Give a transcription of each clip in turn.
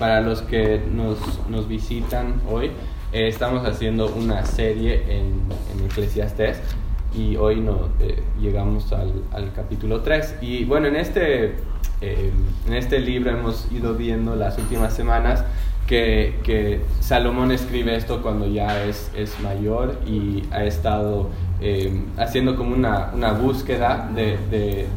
Para los que nos, nos visitan hoy, eh, estamos haciendo una serie en, en Eclesiastés y hoy no, eh, llegamos al, al, capítulo 3. Y bueno, en este, eh, en este libro hemos ido viendo las últimas semanas que, que, Salomón escribe esto cuando ya es, es mayor y ha estado eh, haciendo como una, una búsqueda de,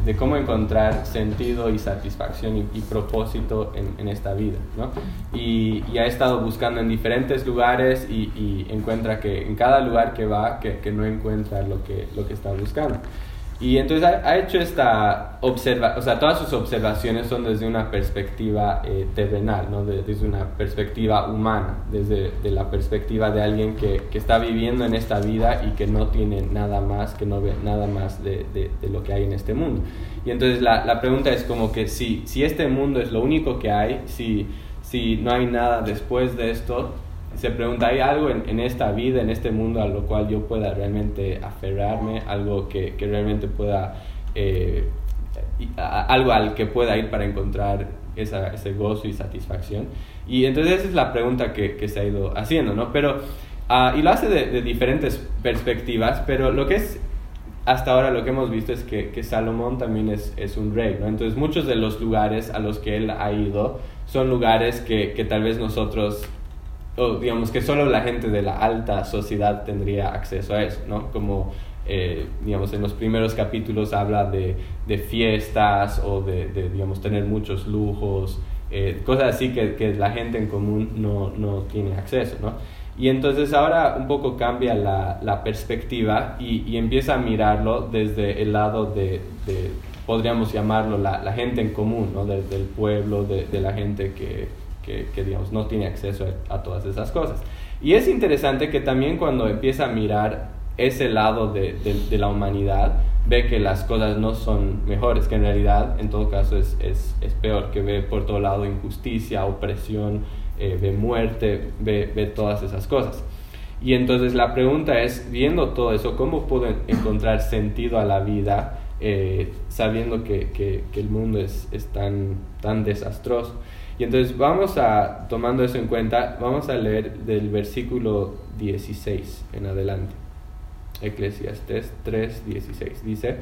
de, cómo encontrar sentido y satisfacción y, y propósito en, en, esta vida. ¿no? Y, y, ha estado buscando en diferentes lugares y, y, encuentra que en cada lugar que va, que, que no encuentra lo que, lo que está buscando. Y entonces ha, ha, hecho esta observa, o sea, todas sus observaciones son desde una perspectiva eh, terrenal, ¿no? De, desde una perspectiva humana, desde de la perspectiva de alguien que, que, está viviendo en esta vida y que no tiene nada más, que no ve nada más de, de, de lo que hay en este mundo. Y entonces la, la, pregunta es como que si, si este mundo es lo único que hay, si, si no hay nada después de esto, se pregunta, ¿hay algo en, en, esta vida, en este mundo a lo cual yo pueda realmente aferrarme, algo que, que realmente pueda, eh, algo al que pueda ir para encontrar esa, ese gozo y satisfacción? Y entonces esa es la pregunta que, que se ha ido haciendo, ¿no? Pero, uh, y lo hace de, de, diferentes perspectivas, pero lo que es hasta ahora lo que hemos visto es que, que Salomón también es, es, un rey, ¿no? Entonces muchos de los lugares a los que él ha ido son lugares que, que tal vez nosotros o digamos que solo la gente de la alta sociedad tendría acceso a eso, ¿no? Como, eh, digamos, en los primeros capítulos habla de, de fiestas o de, de, digamos, tener muchos lujos, eh, cosas así que, que, la gente en común no, no tiene acceso, ¿no? Y entonces ahora un poco cambia la, la perspectiva y, y, empieza a mirarlo desde el lado de, de podríamos llamarlo, la, la, gente en común, ¿no? Desde el pueblo, de, de la gente que, que, que, digamos, no tiene acceso a, todas esas cosas. Y es interesante que también cuando empieza a mirar ese lado de, de, de, la humanidad, ve que las cosas no son mejores, que en realidad en todo caso es, es, es peor, que ve por todo lado injusticia, opresión, eh, ve muerte, ve, ve todas esas cosas. Y entonces la pregunta es, viendo todo eso, ¿cómo puedo encontrar sentido a la vida eh, sabiendo que, que, que, el mundo es, es tan, tan desastroso? Y entonces vamos a, tomando eso en cuenta, vamos a leer del versículo 16 en adelante. Eclesiastes 3, 16. Dice,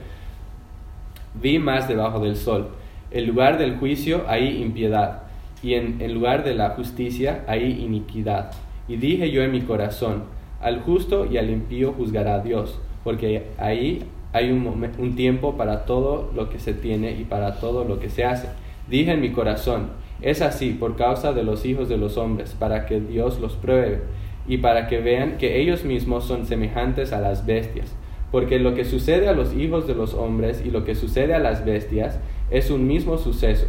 vi más debajo del sol, en lugar del juicio hay impiedad, y en, en lugar de la justicia hay iniquidad. Y dije yo en mi corazón, al justo y al impío juzgará Dios, porque ahí hay un, un tiempo para todo lo que se tiene y para todo lo que se hace. Dije en mi corazón, es así por causa de los hijos de los hombres, para que Dios los pruebe y para que vean que ellos mismos son semejantes a las bestias. Porque lo que sucede a los hijos de los hombres y lo que sucede a las bestias es un mismo suceso.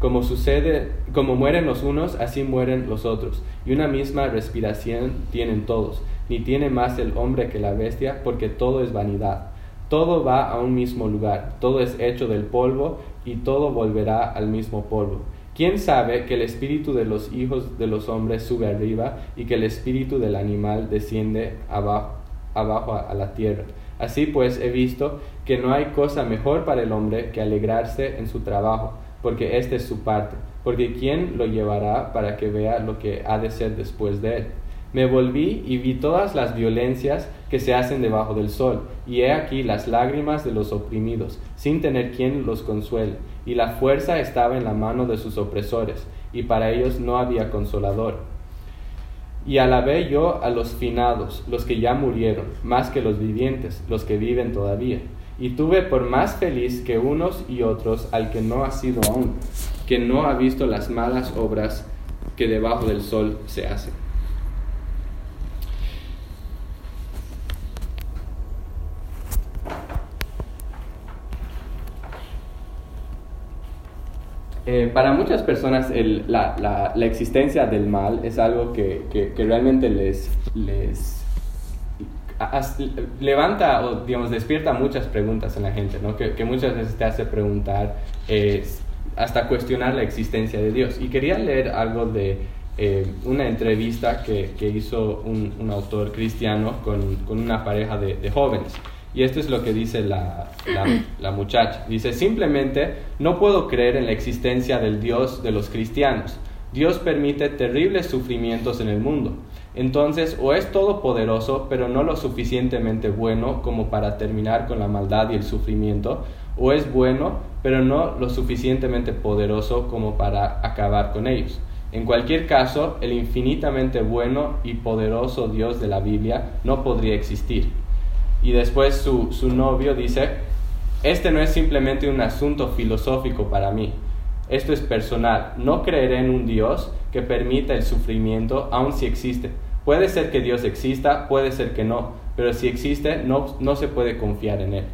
Como sucede, como mueren los unos, así mueren los otros. Y una misma respiración tienen todos. Ni tiene más el hombre que la bestia, porque todo es vanidad. Todo va a un mismo lugar. Todo es hecho del polvo y todo volverá al mismo polvo. ¿Quién sabe que el espíritu de los hijos de los hombres sube arriba y que el espíritu del animal desciende abajo, abajo a la tierra? Así pues he visto que no hay cosa mejor para el hombre que alegrarse en su trabajo, porque esta es su parte, porque ¿quién lo llevará para que vea lo que ha de ser después de él? Me volví y vi todas las violencias que se hacen debajo del sol, y he aquí las lágrimas de los oprimidos, sin tener quien los consuele, y la fuerza estaba en la mano de sus opresores, y para ellos no había consolador. Y alabé yo a los finados, los que ya murieron, más que los vivientes, los que viven todavía. Y tuve por más feliz que unos y otros al que no ha sido aún, que no ha visto las malas obras que debajo del sol se hacen. Eh, para muchas personas el, la, la, la, existencia del mal es algo que, que, que realmente les, les as, levanta o digamos despierta muchas preguntas en la gente, ¿no? que, que muchas veces te hace preguntar eh, hasta cuestionar la existencia de Dios. Y quería leer algo de eh, una entrevista que, que hizo un, un, autor cristiano con, con una pareja de, de jóvenes. Y esto es lo que dice la, la, muchacha. Dice, simplemente no puedo creer en la existencia del Dios de los cristianos. Dios permite terribles sufrimientos en el mundo. Entonces, o es todopoderoso, pero no lo suficientemente bueno como para terminar con la maldad y el sufrimiento, o es bueno, pero no lo suficientemente poderoso como para acabar con ellos. En cualquier caso, el infinitamente bueno y poderoso Dios de la Biblia no podría existir. Y después su, su novio dice, este no es simplemente un asunto filosófico para mí, esto es personal. No creeré en un Dios que permita el sufrimiento, aun si existe. Puede ser que Dios exista, puede ser que no, pero si existe, no, no se puede confiar en Él.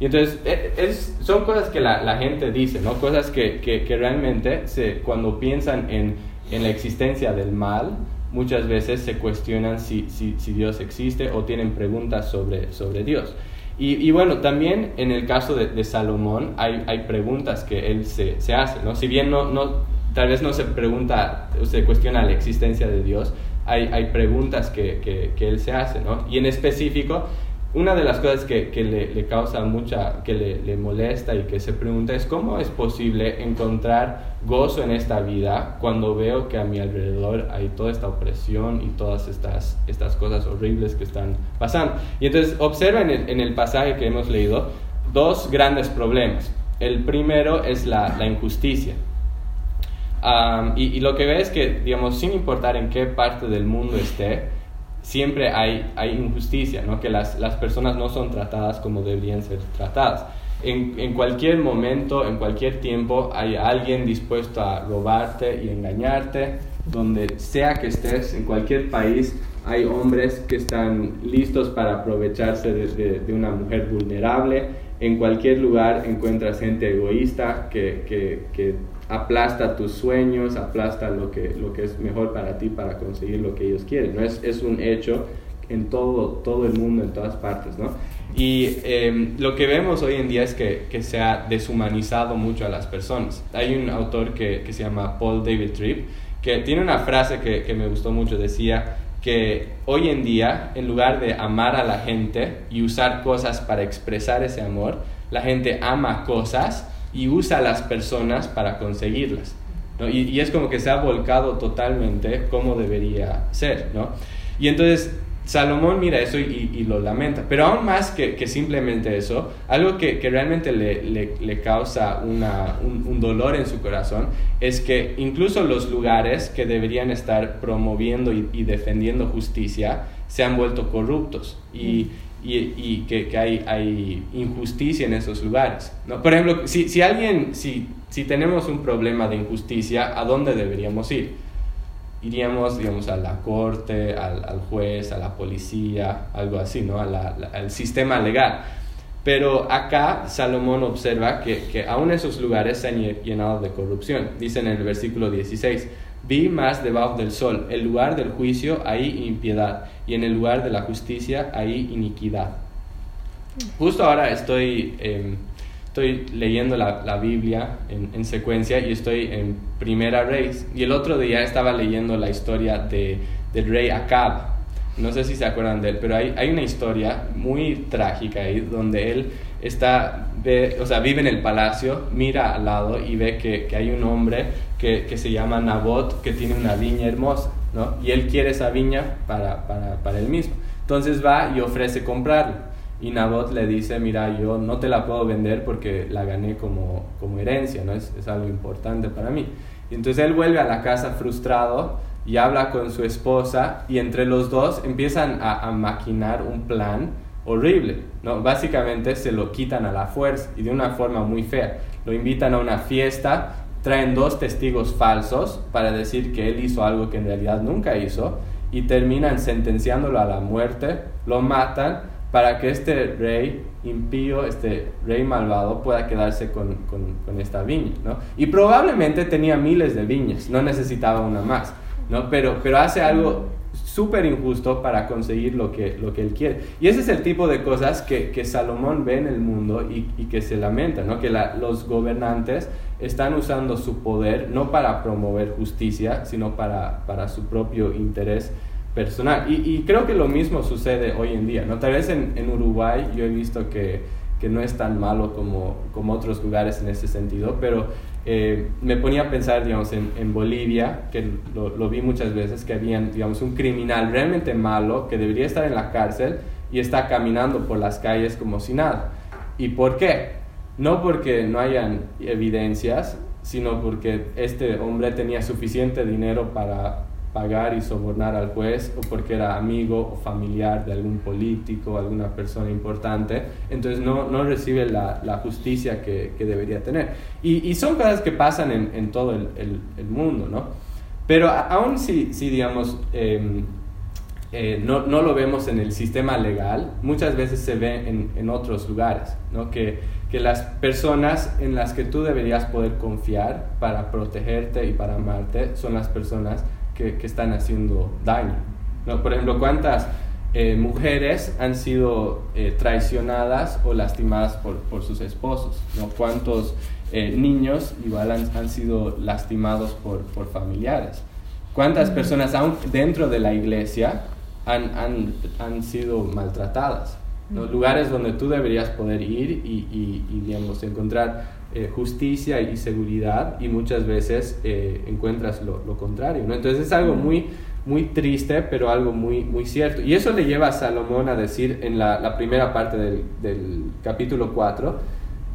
Y entonces e, es, son cosas que la, la, gente dice, ¿no? Cosas que, que, que realmente se, cuando piensan en, en, la existencia del mal, muchas veces se cuestionan si, si, si Dios existe o tienen preguntas sobre, sobre Dios. Y, bueno, también en el caso de, Salomón hay, hay, preguntas que él se, se, hace, ¿no? Si bien no, no, tal vez no se pregunta, se cuestiona la existencia de Dios, hay, hay preguntas que, que, que, él se hace, ¿no? Y en específico, una de las cosas que, que le, le, causa mucha, que le, le, molesta y que se pregunta es cómo es posible encontrar gozo en esta vida cuando veo que a mi alrededor hay toda esta opresión y todas estas, estas cosas horribles que están pasando. Y entonces observa en el, en el pasaje que hemos leído dos grandes problemas. El primero es la, la injusticia. Um, y, y, lo que ve es que, digamos, sin importar en qué parte del mundo esté, siempre hay, hay injusticia, ¿no? que las, las, personas no son tratadas como deberían ser tratadas. En, en, cualquier momento, en cualquier tiempo, hay alguien dispuesto a robarte y engañarte, donde sea que estés, en cualquier país, hay hombres que están listos para aprovecharse de, de, una mujer vulnerable. En cualquier lugar encuentras gente egoísta que, que, que aplasta tus sueños, aplasta lo que, lo que es mejor para ti para conseguir lo que ellos quieren. ¿no? Es, es un hecho en todo, todo el mundo, en todas partes. ¿no? Y em, lo que vemos hoy en día es que, que, se ha deshumanizado mucho a las personas. Hay un autor que, que se llama Paul David Tripp que tiene una frase que, que me gustó mucho, decía que hoy en día, en lugar de amar a la gente y usar cosas para expresar ese amor, la gente ama cosas y usa a las personas para conseguirlas. ¿no? Y, y, es como que se ha volcado totalmente como debería ser. ¿no? Y entonces Salomón mira eso y, y lo lamenta. Pero aún más que, que simplemente eso, algo que, que realmente le, le, le causa una, un, un, dolor en su corazón es que incluso los lugares que deberían estar promoviendo y, y defendiendo justicia se han vuelto corruptos. Y, y, y que, que, hay, hay injusticia en esos lugares. ¿no? Por ejemplo, si, si alguien, si, si tenemos un problema de injusticia, ¿a dónde deberíamos ir? Iríamos, digamos, a la corte, al, al juez, a la policía, algo así, ¿no? A la, la, al sistema legal. Pero acá Salomón observa que, que aún esos lugares se han llenado de corrupción. Dice en el versículo 16, Vi más debajo del sol, el lugar del juicio hay impiedad, y en el lugar de la justicia hay iniquidad. Justo ahora estoy, eh, estoy leyendo la, la Biblia en, en, secuencia y estoy en Primera Reyes. Y el otro día estaba leyendo la historia de, del rey Acab. No sé si se acuerdan de él, pero hay, hay una historia muy trágica ahí donde él está, ve, o sea, vive en el palacio, mira al lado y ve que, que hay un hombre que, se llama Nabot, que tiene una viña hermosa, ¿no? Y él quiere esa viña para, para, para él mismo. Entonces va y ofrece comprarla. Y Nabot le dice, mira, yo no te la puedo vender porque la gané como, como herencia, ¿no? Es, es algo importante para mí. Y entonces él vuelve a la casa frustrado y habla con su esposa y entre los dos empiezan a, a maquinar un plan horrible, ¿no? Básicamente se lo quitan a la fuerza y de una forma muy fea. Lo invitan a una fiesta, traen dos testigos falsos para decir que él hizo algo que en realidad nunca hizo y terminan sentenciándolo a la muerte, lo matan para que este rey impío, este rey malvado pueda quedarse con, con, esta viña, ¿no? Y probablemente tenía miles de viñas, no necesitaba una más, ¿no? Pero, pero hace algo súper injusto para conseguir lo que, lo que él quiere. Y ese es el tipo de cosas que, que Salomón ve en el mundo y, y que se lamenta, ¿no? que la, los gobernantes están usando su poder no para promover justicia, sino para, para su propio interés personal. Y, y, creo que lo mismo sucede hoy en día. ¿no? Tal vez en, en Uruguay yo he visto que, que no es tan malo como, como otros lugares en ese sentido, pero eh, me ponía a pensar, digamos, en, Bolivia, que lo, vi muchas veces, que había, digamos, un criminal realmente malo que debería estar en la cárcel y está caminando por las calles como si nada. ¿Y por qué? No porque no hayan evidencias, sino porque este hombre tenía suficiente dinero para pagar y sobornar al juez o porque era amigo o familiar de algún político, alguna persona importante, entonces no, no recibe la, la justicia que, que, debería tener. Y, y, son cosas que pasan en, en todo el, el, mundo, ¿no? Pero aún si, si digamos, em, eh, no, no, lo vemos en el sistema legal, muchas veces se ve en, en otros lugares, ¿no? Que, que las personas en las que tú deberías poder confiar para protegerte y para amarte son las personas que, están haciendo daño. ¿no? Por ejemplo, ¿cuántas eh, mujeres han sido eh, traicionadas o lastimadas por, por sus esposos? ¿no? ¿Cuántos eh, niños igual han, han, sido lastimados por, por familiares? ¿Cuántas personas aún dentro de la iglesia han, han, han sido maltratadas? ¿No? Lugares donde tú deberías poder ir y, y, y digamos, encontrar eh, justicia y seguridad y muchas veces eh, encuentras lo, lo, contrario. ¿no? Entonces es algo muy, muy triste, pero algo muy, muy cierto. Y eso le lleva a Salomón a decir en la, la primera parte del, del, capítulo 4,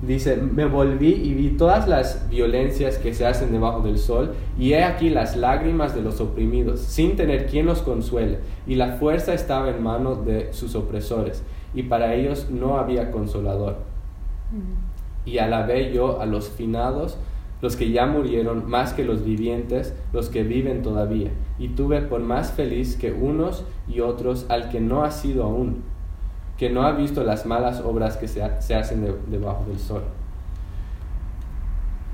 dice, me volví y vi todas las violencias que se hacen debajo del sol, y he aquí las lágrimas de los oprimidos, sin tener quien los consuele, y la fuerza estaba en manos de sus opresores, y para ellos no había consolador. Y alabé yo a los finados, los que ya murieron, más que los vivientes, los que viven todavía, y tuve por más feliz que unos y otros al que no ha sido aún, que no ha visto las malas obras que se, hacen debajo del sol.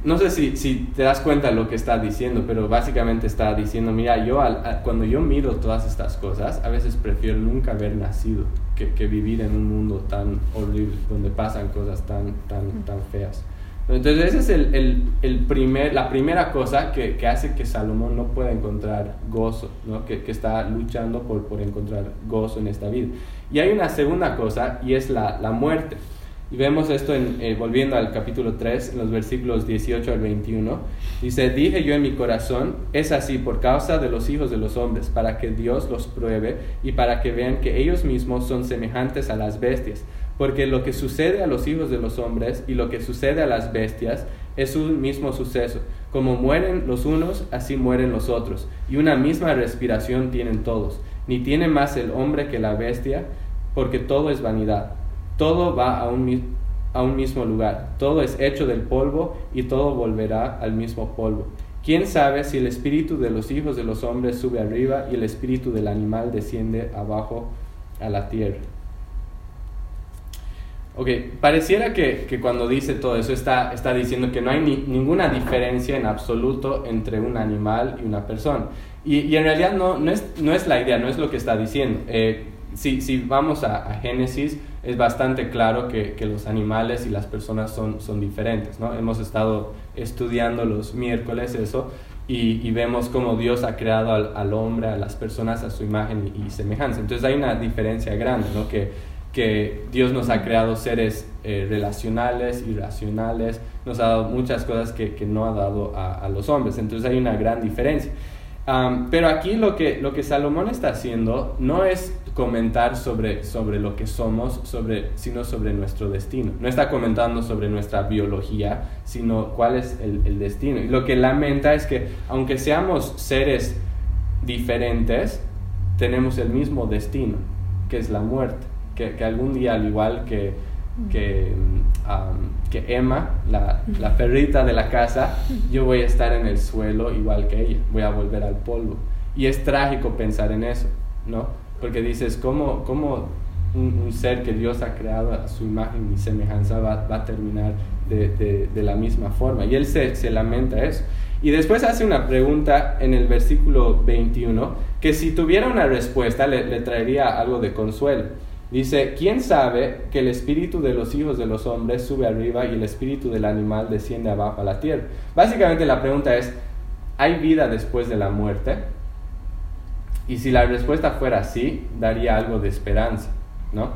No sé si, si, te das cuenta de lo que está diciendo, pero básicamente está diciendo, mira, yo cuando yo miro todas estas cosas, a veces prefiero nunca haber nacido que, vivir en un mundo tan horrible, donde pasan cosas tan, tan, tan feas. Entonces esa es el, el, primer, la primera cosa que, que, hace que Salomón no pueda encontrar gozo, ¿no? que, que, está luchando por, por encontrar gozo en esta vida. Y hay una segunda cosa y es la, la muerte. Y vemos esto en, eh, volviendo al capítulo 3, en los versículos 18 al 21. Dice, dije yo en mi corazón, es así por causa de los hijos de los hombres, para que Dios los pruebe y para que vean que ellos mismos son semejantes a las bestias. Porque lo que sucede a los hijos de los hombres y lo que sucede a las bestias es un mismo suceso. Como mueren los unos, así mueren los otros. Y una misma respiración tienen todos. Ni tiene más el hombre que la bestia, porque todo es vanidad todo va a un, mismo lugar, todo es hecho del polvo y todo volverá al mismo polvo. ¿Quién sabe si el espíritu de los hijos de los hombres sube arriba y el espíritu del animal desciende abajo a la tierra? Ok, pareciera que, que cuando dice todo eso está, está diciendo que no hay ni, ninguna diferencia en absoluto entre un animal y una persona. Y, y en realidad no, no, es, no es la idea, no es lo que está diciendo. Eh, si, si vamos a, a Génesis, es bastante claro que, que, los animales y las personas son, son diferentes. ¿no? Hemos estado estudiando los miércoles eso y, y vemos cómo Dios ha creado al, al, hombre, a las personas a su imagen y, semejanza. Entonces hay una diferencia grande, ¿no? que, que Dios nos ha creado seres eh, relacionales y racionales, nos ha dado muchas cosas que, que no ha dado a, a, los hombres. Entonces hay una gran diferencia. Pero aquí lo que, lo que Salomón está haciendo no es comentar sobre, sobre lo que somos, sobre, sino sobre nuestro destino. No está comentando sobre nuestra biología, sino cuál es el, el destino. Y lo que lamenta es que aunque seamos seres diferentes, tenemos el mismo destino, que es la muerte. Que, que algún día, al igual que, que, um, que Emma, la, la, perrita de la casa, yo voy a estar en el suelo igual que ella, voy a volver al polvo. Y es trágico pensar en eso, ¿no? Porque dices, ¿cómo, cómo un, ser que Dios ha creado a su imagen y semejanza va, va a terminar de, de, de, la misma forma? Y él se, se lamenta eso. Y después hace una pregunta en el versículo 21, que si tuviera una respuesta le, le traería algo de consuelo. Dice, ¿quién sabe que el espíritu de los hijos de los hombres sube arriba y el espíritu del animal desciende abajo a la tierra? Básicamente la pregunta es, ¿hay vida después de la muerte? Y si la respuesta fuera sí, daría algo de esperanza, ¿no?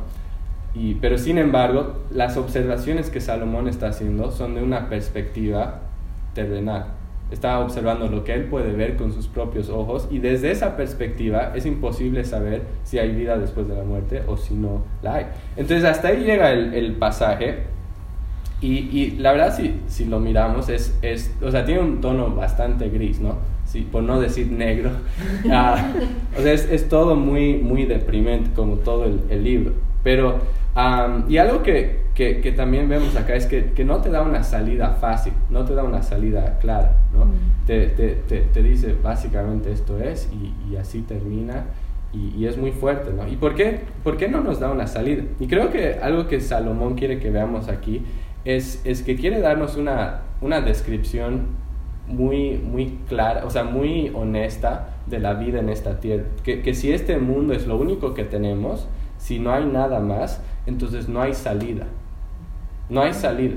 Y, pero sin embargo, las observaciones que Salomón está haciendo son de una perspectiva terrenal. Está observando lo que él puede ver con sus propios ojos y desde esa perspectiva es imposible saber si hay vida después de la muerte o si no la hay. Entonces hasta ahí llega el, el pasaje y, y, la verdad si, si lo miramos es, es, o sea, tiene un tono bastante gris, ¿no? Sí, por no decir negro. Ah, o sea, es, es, todo muy, muy deprimente como todo el, el libro. Pero, um, y algo que, que, que, también vemos acá es que, que, no te da una salida fácil, no te da una salida clara, ¿no? Te, te, te, te, dice básicamente esto es y, y así termina y, y, es muy fuerte, ¿no? ¿Y por qué, por qué no nos da una salida? Y creo que algo que Salomón quiere que veamos aquí es, es que quiere darnos una, una descripción muy, muy clara, o sea, muy honesta de la vida en esta tierra. Que, que si este mundo es lo único que tenemos, si no hay nada más, entonces no hay salida. No hay salida.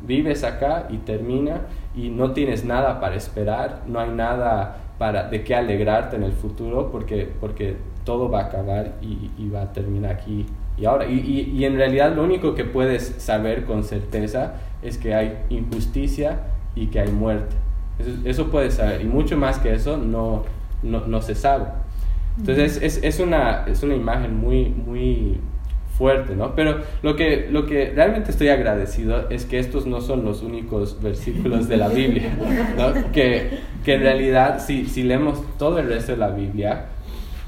Vives acá y termina y no tienes nada para esperar, no hay nada para, de qué alegrarte en el futuro porque, porque todo va a acabar y, y va a terminar aquí y ahora. Y, y, y, en realidad lo único que puedes saber con certeza es que hay injusticia y que hay muerte. Eso, eso puedes saber. Y mucho más que eso no, no, no se sabe. Entonces es, es, una, es una imagen muy, muy fuerte, ¿no? Pero lo que, lo que realmente estoy agradecido es que estos no son los únicos versículos de la Biblia, ¿no? Que, que en realidad si, si leemos todo el resto de la Biblia,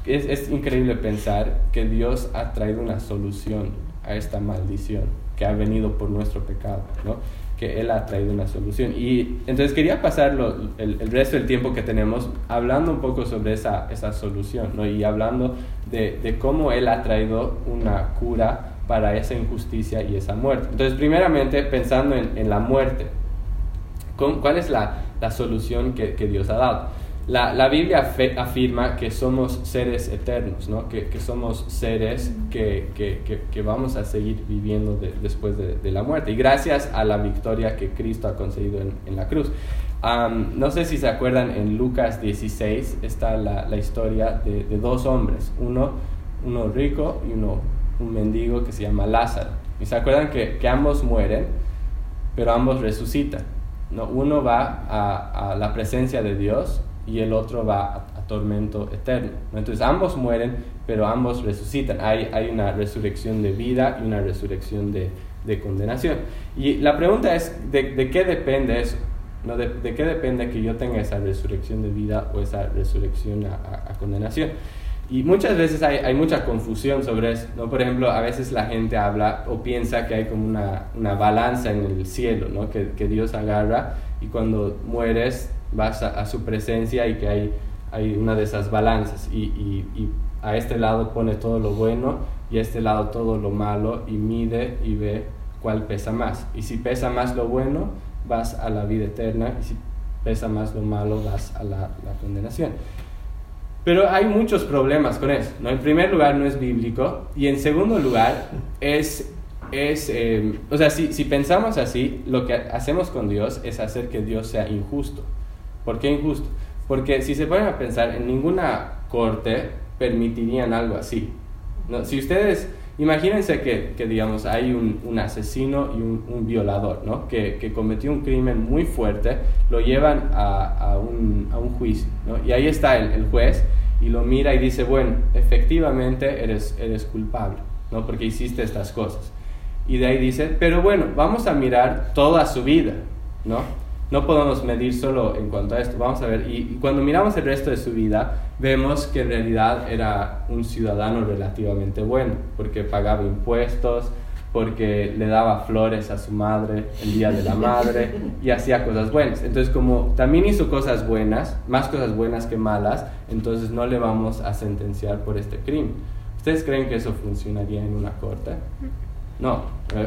es, es increíble pensar que Dios ha traído una solución a esta maldición que ha venido por nuestro pecado, ¿no? que Él ha traído una solución. Y entonces quería pasar el, el, resto del tiempo que tenemos hablando un poco sobre esa, esa solución ¿no? y hablando de, cómo Él ha traído una cura para esa injusticia y esa muerte. Entonces, primeramente, pensando en, la muerte, ¿cuál es la, la solución que Dios ha dado? La, la, Biblia afirma que somos seres eternos, ¿no? que, que somos seres que, que, que, vamos a seguir viviendo de, después de, de, la muerte. Y gracias a la victoria que Cristo ha conseguido en, en la cruz. No sé si se acuerdan, en Lucas 16 está la, la historia de, de, dos hombres, uno, uno rico y uno un mendigo que se llama Lázaro. Y se acuerdan que, que ambos mueren, pero ambos resucitan. ¿no? Uno va a, a la presencia de Dios y el otro va a, a tormento eterno. Entonces ambos mueren, pero ambos resucitan. Hay, hay una resurrección de vida y una resurrección de, de condenación. Y la pregunta es, ¿de, de qué depende eso? ¿No? De, ¿De, qué depende que yo tenga esa resurrección de vida o esa resurrección a, a, a condenación? Y muchas veces hay, hay, mucha confusión sobre eso. ¿no? Por ejemplo, a veces la gente habla o piensa que hay como una, una balanza en el cielo, ¿no? que, que Dios agarra y cuando mueres vas a, su presencia y que hay, hay una de esas balanzas y, y, y, a este lado pone todo lo bueno y a este lado todo lo malo y mide y ve cuál pesa más. Y si pesa más lo bueno, vas a la vida eterna y si pesa más lo malo, vas a la, la condenación. Pero hay muchos problemas con eso. ¿no? En primer lugar, no es bíblico y en segundo lugar, es es, eh, o sea, si, si, pensamos así, lo que hacemos con Dios es hacer que Dios sea injusto. ¿Por qué injusto? Porque si se ponen a pensar, en ninguna corte permitirían algo así. ¿no? Si ustedes, imagínense que, que digamos, hay un, un asesino y un, un violador, ¿no? Que, que, cometió un crimen muy fuerte, lo llevan a, a, un, a un, juicio, ¿no? Y ahí está el, el, juez y lo mira y dice, bueno, efectivamente eres, eres culpable, ¿no? Porque hiciste estas cosas. Y de ahí dice, pero bueno, vamos a mirar toda su vida, ¿no? No podemos medir solo en cuanto a esto. Vamos a ver, y, cuando miramos el resto de su vida, vemos que en realidad era un ciudadano relativamente bueno, porque pagaba impuestos, porque le daba flores a su madre el día de la madre y hacía cosas buenas. Entonces, como también hizo cosas buenas, más cosas buenas que malas, entonces no le vamos a sentenciar por este crimen. ¿Ustedes creen que eso funcionaría en una corte? No,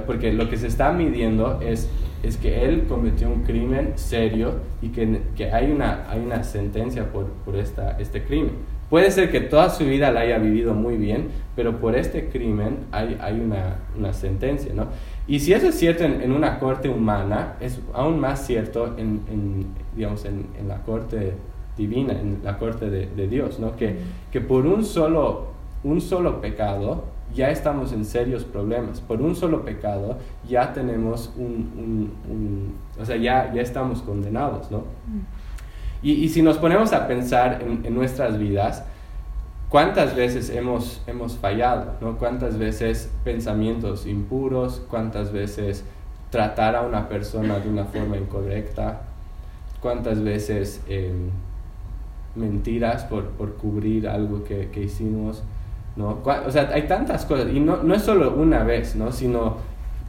porque lo que se está midiendo es, es que él cometió un crimen serio y que, que hay, una, hay una sentencia por, por esta, este crimen. Puede ser que toda su vida la haya vivido muy bien, pero por este crimen hay, hay una, una sentencia, ¿no? Y si eso es cierto en, en, una corte humana, es aún más cierto en, en digamos, en, la corte divina, en la corte de, de Dios, ¿no? Que, que por un solo un solo pecado, ya estamos en serios problemas. Por un solo pecado ya tenemos un, o sea, ya, ya estamos condenados, ¿no? Y, si nos ponemos a pensar en, nuestras vidas, ¿cuántas veces hemos, hemos fallado? ¿no? ¿Cuántas veces pensamientos impuros? ¿Cuántas veces tratar a una persona de una forma incorrecta? ¿Cuántas veces em, mentiras por, por, cubrir algo que, que hicimos? ¿No? O sea, hay tantas cosas, y no, no es solo una vez, ¿no? Sino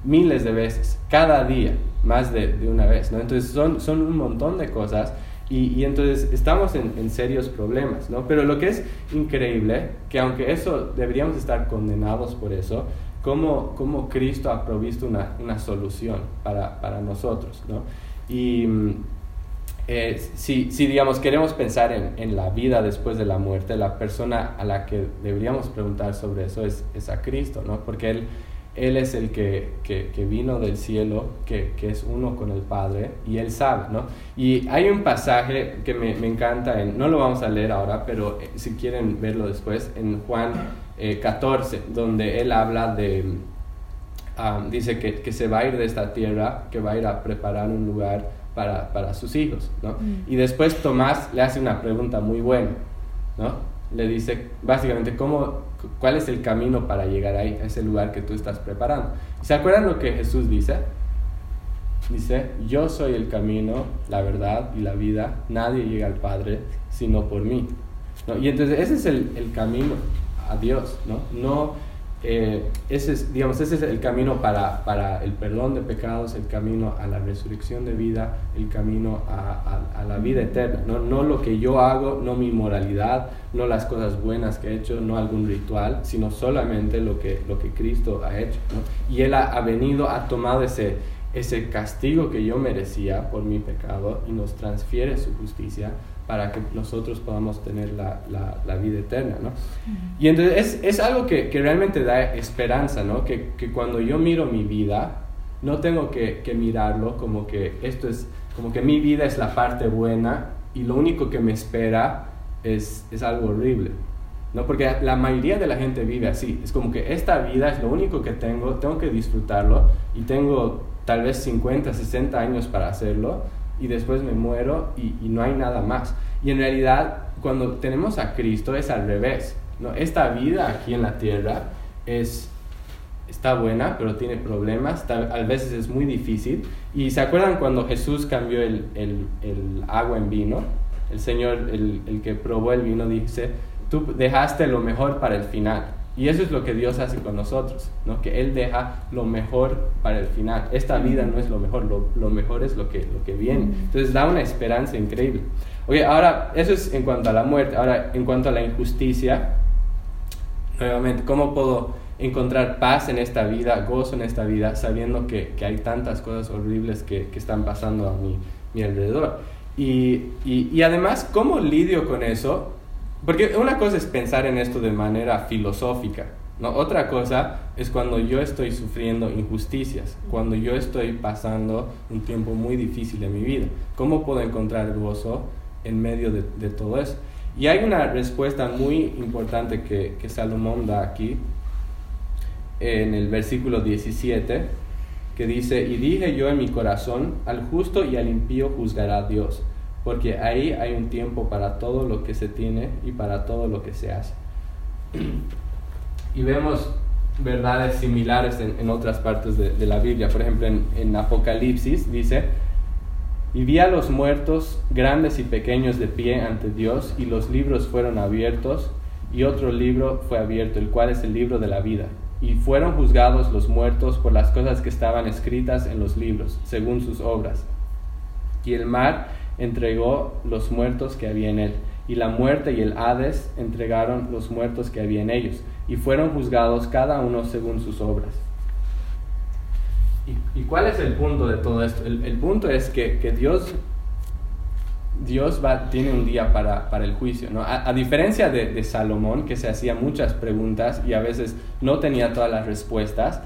miles de veces, cada día, más de, de una vez, ¿no? Entonces son, son un montón de cosas y, y entonces estamos en, en, serios problemas, ¿no? Pero lo que es increíble, que aunque eso deberíamos estar condenados por eso, cómo, cómo Cristo ha provisto una, una solución para, para, nosotros, ¿no? Y eh, si, si, digamos, queremos pensar en, en, la vida después de la muerte, la persona a la que deberíamos preguntar sobre eso es, es a Cristo, ¿no? Porque Él él es el que, que, vino del cielo, que, que, es uno con el Padre, y Él sabe, ¿no? Y hay un pasaje que me, me encanta, en, no lo vamos a leer ahora, pero eh, si quieren verlo después, en Juan 14, eh, donde Él habla de, ah, dice que, que, se va a ir de esta tierra, que va a ir a preparar un lugar para, para sus hijos, ¿no? Mm. Y después Tomás le hace una pregunta muy buena, ¿no? Le dice básicamente, ¿cómo cuál es el camino para llegar ahí, a ese lugar que tú estás preparando. ¿Se acuerdan lo que Jesús dice? Dice, yo soy el camino, la verdad y la vida, nadie llega al Padre sino por mí. Y entonces ese es el, el camino a Dios, ¿no? No eh, ese, es, digamos, ese es el camino para, para, el perdón de pecados, el camino a la resurrección de vida, el camino a, a, la vida eterna. ¿no? no lo que yo hago, no mi moralidad, no las cosas buenas que he hecho, no algún ritual, sino solamente lo que, lo que Cristo ha hecho. Y Él ha, ha, venido, ha tomado ese, ese castigo que yo merecía por mi pecado y nos transfiere su justicia para que nosotros podamos tener la, la, vida eterna, ¿no? Y entonces es, es algo que, que, realmente da esperanza, ¿no? Que, que, cuando yo miro mi vida, no tengo que, que, mirarlo como que esto es, como que mi vida es la parte buena y lo único que me espera es, es algo horrible, ¿no? Porque la mayoría de la gente vive así, es como que esta vida es lo único que tengo, tengo que disfrutarlo y tengo tal vez 50, 60 años para hacerlo y después me muero y, y, no hay nada más. Y en realidad, cuando tenemos a Cristo es al revés. ¿no? Esta vida aquí en la tierra es, está buena, pero tiene problemas, a veces es muy difícil. Y se acuerdan cuando Jesús cambió el, el, el agua en vino, el Señor, el, el que probó el vino, dice, tú dejaste lo mejor para el final. Y eso es lo que Dios hace con nosotros, ¿no? que Él deja lo mejor para el final. Esta vida no es lo mejor, lo, lo mejor es lo que, lo que viene. Entonces da una esperanza increíble. Oye, ahora, eso es en cuanto a la muerte. Ahora, en cuanto a la injusticia, nuevamente, ¿cómo puedo encontrar paz en esta vida, gozo en esta vida, sabiendo que, que hay tantas cosas horribles que, que están pasando a mi, mi alrededor? Y, y, y además, ¿cómo lidio con eso? Porque una cosa es pensar en esto de manera filosófica, ¿no? Otra cosa es cuando yo estoy sufriendo injusticias, cuando yo estoy pasando un tiempo muy difícil en mi vida. ¿Cómo puedo encontrar gozo en medio de, todo eso? Y hay una respuesta muy importante que, que Salomón da aquí, en el versículo 17, que dice, y dije yo en mi corazón, al justo y al impío juzgará Dios porque ahí hay un tiempo para todo lo que se tiene y para todo lo que se hace. Y vemos verdades similares en, otras partes de, la Biblia. Por ejemplo, en, en, Apocalipsis dice, y vi a los muertos grandes y pequeños de pie ante Dios, y los libros fueron abiertos, y otro libro fue abierto, el cual es el libro de la vida. Y fueron juzgados los muertos por las cosas que estaban escritas en los libros, según sus obras. Y el mar entregó los muertos que había en él, y la muerte y el Hades entregaron los muertos que había en ellos, y fueron juzgados cada uno según sus obras. ¿Y, cuál es el punto de todo esto? El, punto es que, que, Dios, Dios va, tiene un día para, para el juicio. ¿no? A, diferencia de, de Salomón, que se hacía muchas preguntas y a veces no tenía todas las respuestas,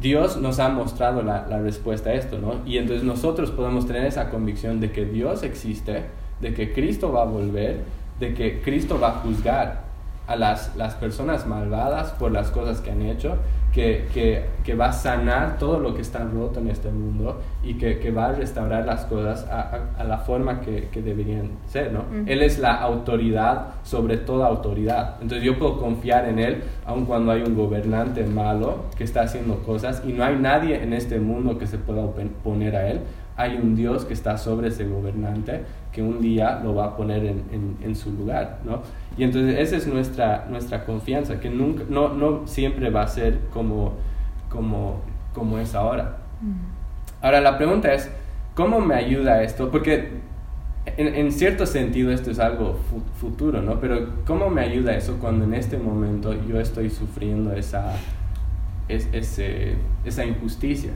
Dios nos ha mostrado la, respuesta a esto, ¿no? Y entonces nosotros podemos tener esa convicción de que Dios existe, de que Cristo va a volver, de que Cristo va a juzgar a las, las personas malvadas por las cosas que han hecho, que, que, que, va a sanar todo lo que está roto en este mundo y que, que va a restaurar las cosas a, a, la forma que, deberían ser, ¿no? Él es la autoridad sobre toda autoridad. Entonces yo puedo confiar en Él aun cuando hay un gobernante malo que está haciendo cosas y no hay nadie en este mundo que se pueda oponer a Él. Hay un Dios que está sobre ese gobernante que un día lo va a poner en, en, en su lugar, ¿no? Y entonces esa es nuestra, nuestra confianza, que nunca, no, no siempre va a ser como, como, como es ahora. Mm. Ahora la pregunta es, ¿cómo me ayuda esto? Porque en, en, cierto sentido esto es algo futuro, ¿no? Pero ¿cómo me ayuda eso cuando en este momento yo estoy sufriendo esa, es, ese, esa injusticia?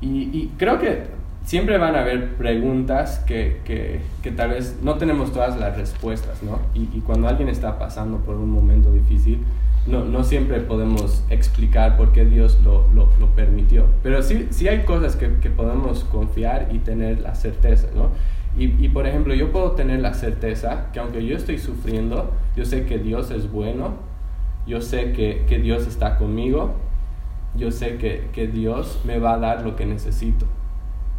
Y, y creo que siempre van a haber preguntas que, que, que, tal vez no tenemos todas las respuestas, ¿no? Y, y, cuando alguien está pasando por un momento difícil, no, no siempre podemos explicar por qué Dios lo, lo, lo permitió. Pero sí, sí hay cosas que, que, podemos confiar y tener la certeza, ¿no? Y, y, por ejemplo, yo puedo tener la certeza que aunque yo estoy sufriendo, yo sé que Dios es bueno, yo sé que, que Dios está conmigo, yo sé que, que Dios me va a dar lo que necesito.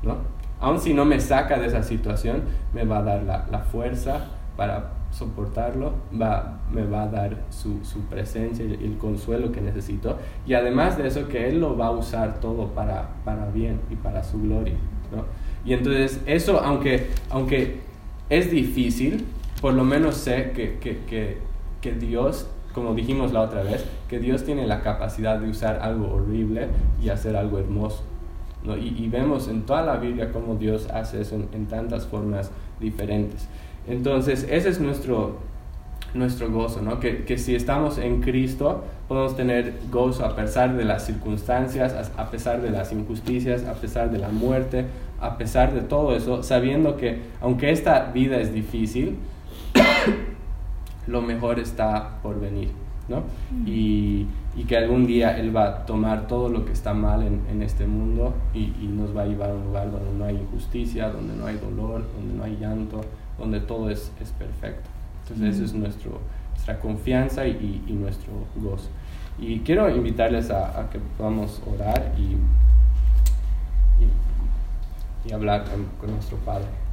¿no? Aun si no me saca de esa situación, me va a dar la, la fuerza para soportarlo, va, me va a dar su, su, presencia y el consuelo que necesito. Y además de eso, que Él lo va a usar todo para, para bien y para su gloria. ¿no? Y entonces eso, aunque, aunque es difícil, por lo menos sé que, que, que, que Dios, como dijimos la otra vez, que Dios tiene la capacidad de usar algo horrible y hacer algo hermoso. Y, vemos en toda la Biblia cómo Dios hace eso en, tantas formas diferentes. Entonces, ese es nuestro, nuestro gozo, ¿no? Que, que, si estamos en Cristo, podemos tener gozo a pesar de las circunstancias, a, pesar de las injusticias, a pesar de la muerte, a pesar de todo eso, sabiendo que aunque esta vida es difícil, lo mejor está por venir, ¿no? Y y que algún día Él va a tomar todo lo que está mal en, en este mundo y, y, nos va a llevar a un lugar donde no hay injusticia, donde no hay dolor, donde no hay llanto, donde todo es, es perfecto. Entonces, esa es nuestro, nuestra confianza y, y, nuestro gozo. Y quiero invitarles a, a que podamos orar y, y hablar con, con nuestro Padre.